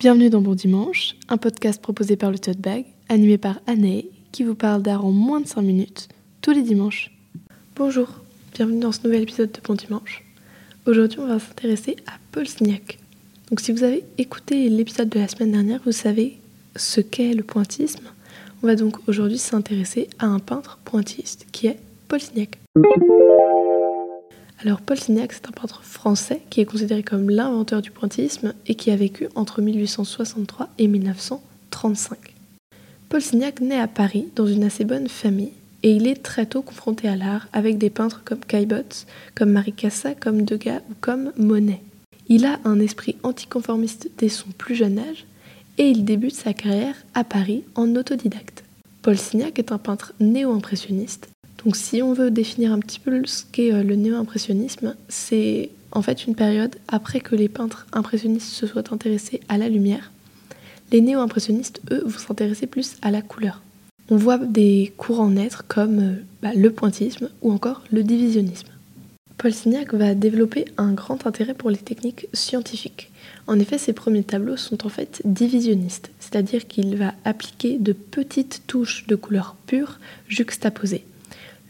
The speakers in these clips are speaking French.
Bienvenue dans Bon Dimanche, un podcast proposé par le Tote Bag, animé par Anne, qui vous parle d'art en moins de 5 minutes, tous les dimanches. Bonjour, bienvenue dans ce nouvel épisode de Bon Dimanche. Aujourd'hui, on va s'intéresser à Paul Signac. Donc, si vous avez écouté l'épisode de la semaine dernière, vous savez ce qu'est le pointisme. On va donc aujourd'hui s'intéresser à un peintre pointiste qui est Paul Signac. Alors Paul Signac, c'est un peintre français qui est considéré comme l'inventeur du pointillisme et qui a vécu entre 1863 et 1935. Paul Signac naît à Paris dans une assez bonne famille et il est très tôt confronté à l'art avec des peintres comme Caillebotte, comme Marie Cassa, comme Degas ou comme Monet. Il a un esprit anticonformiste dès son plus jeune âge et il débute sa carrière à Paris en autodidacte. Paul Signac est un peintre néo-impressionniste donc si on veut définir un petit peu ce qu'est euh, le néo-impressionnisme, c'est en fait une période après que les peintres impressionnistes se soient intéressés à la lumière. Les néo-impressionnistes, eux, vont s'intéresser plus à la couleur. On voit des courants naître comme euh, bah, le pointillisme ou encore le divisionnisme. Paul Signac va développer un grand intérêt pour les techniques scientifiques. En effet, ses premiers tableaux sont en fait divisionnistes, c'est-à-dire qu'il va appliquer de petites touches de couleur pure juxtaposées.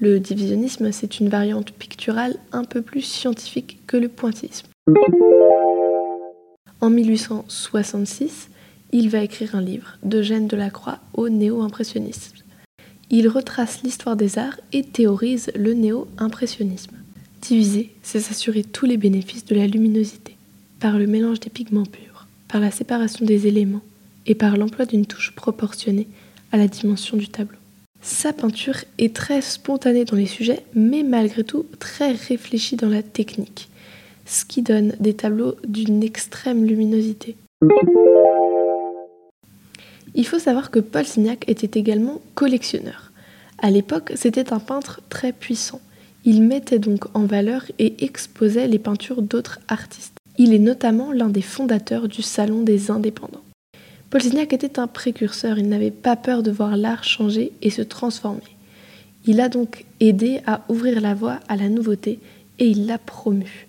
Le divisionnisme, c'est une variante picturale un peu plus scientifique que le pointillisme. En 1866, il va écrire un livre, De Croix au néo-impressionnisme. Il retrace l'histoire des arts et théorise le néo-impressionnisme. Diviser, c'est s'assurer tous les bénéfices de la luminosité, par le mélange des pigments purs, par la séparation des éléments et par l'emploi d'une touche proportionnée à la dimension du tableau. Sa peinture est très spontanée dans les sujets, mais malgré tout très réfléchie dans la technique, ce qui donne des tableaux d'une extrême luminosité. Il faut savoir que Paul Signac était également collectionneur. À l'époque, c'était un peintre très puissant. Il mettait donc en valeur et exposait les peintures d'autres artistes. Il est notamment l'un des fondateurs du Salon des indépendants. Paul Signac était un précurseur, il n'avait pas peur de voir l'art changer et se transformer. Il a donc aidé à ouvrir la voie à la nouveauté et il l'a promu.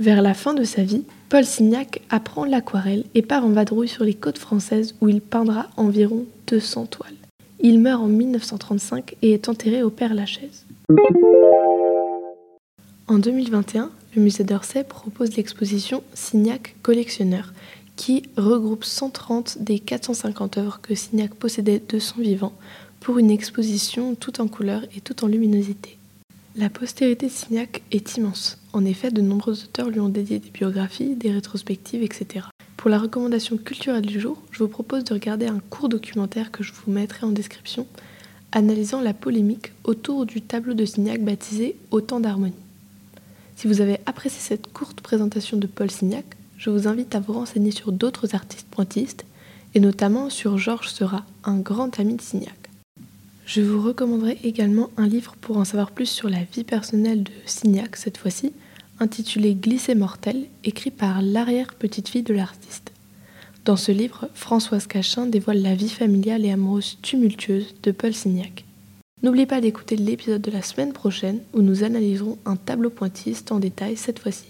Vers la fin de sa vie, Paul Signac apprend l'aquarelle et part en vadrouille sur les côtes françaises où il peindra environ 200 toiles. Il meurt en 1935 et est enterré au Père Lachaise. En 2021, le musée d'Orsay propose l'exposition Signac collectionneur qui regroupe 130 des 450 œuvres que Signac possédait de son vivant pour une exposition tout en couleur et tout en luminosité. La postérité de Signac est immense. En effet, de nombreux auteurs lui ont dédié des biographies, des rétrospectives, etc. Pour la recommandation culturelle du jour, je vous propose de regarder un court documentaire que je vous mettrai en description, analysant la polémique autour du tableau de Signac baptisé Autant d'harmonie. Si vous avez apprécié cette courte présentation de Paul Signac, je vous invite à vous renseigner sur d'autres artistes pointistes, et notamment sur Georges Seurat, un grand ami de Signac. Je vous recommanderai également un livre pour en savoir plus sur la vie personnelle de Signac cette fois-ci, intitulé Glisser mortel, écrit par l'arrière-petite-fille de l'artiste. Dans ce livre, Françoise Cachin dévoile la vie familiale et amoureuse tumultueuse de Paul Signac. N'oubliez pas d'écouter l'épisode de la semaine prochaine où nous analyserons un tableau pointiste en détail cette fois-ci.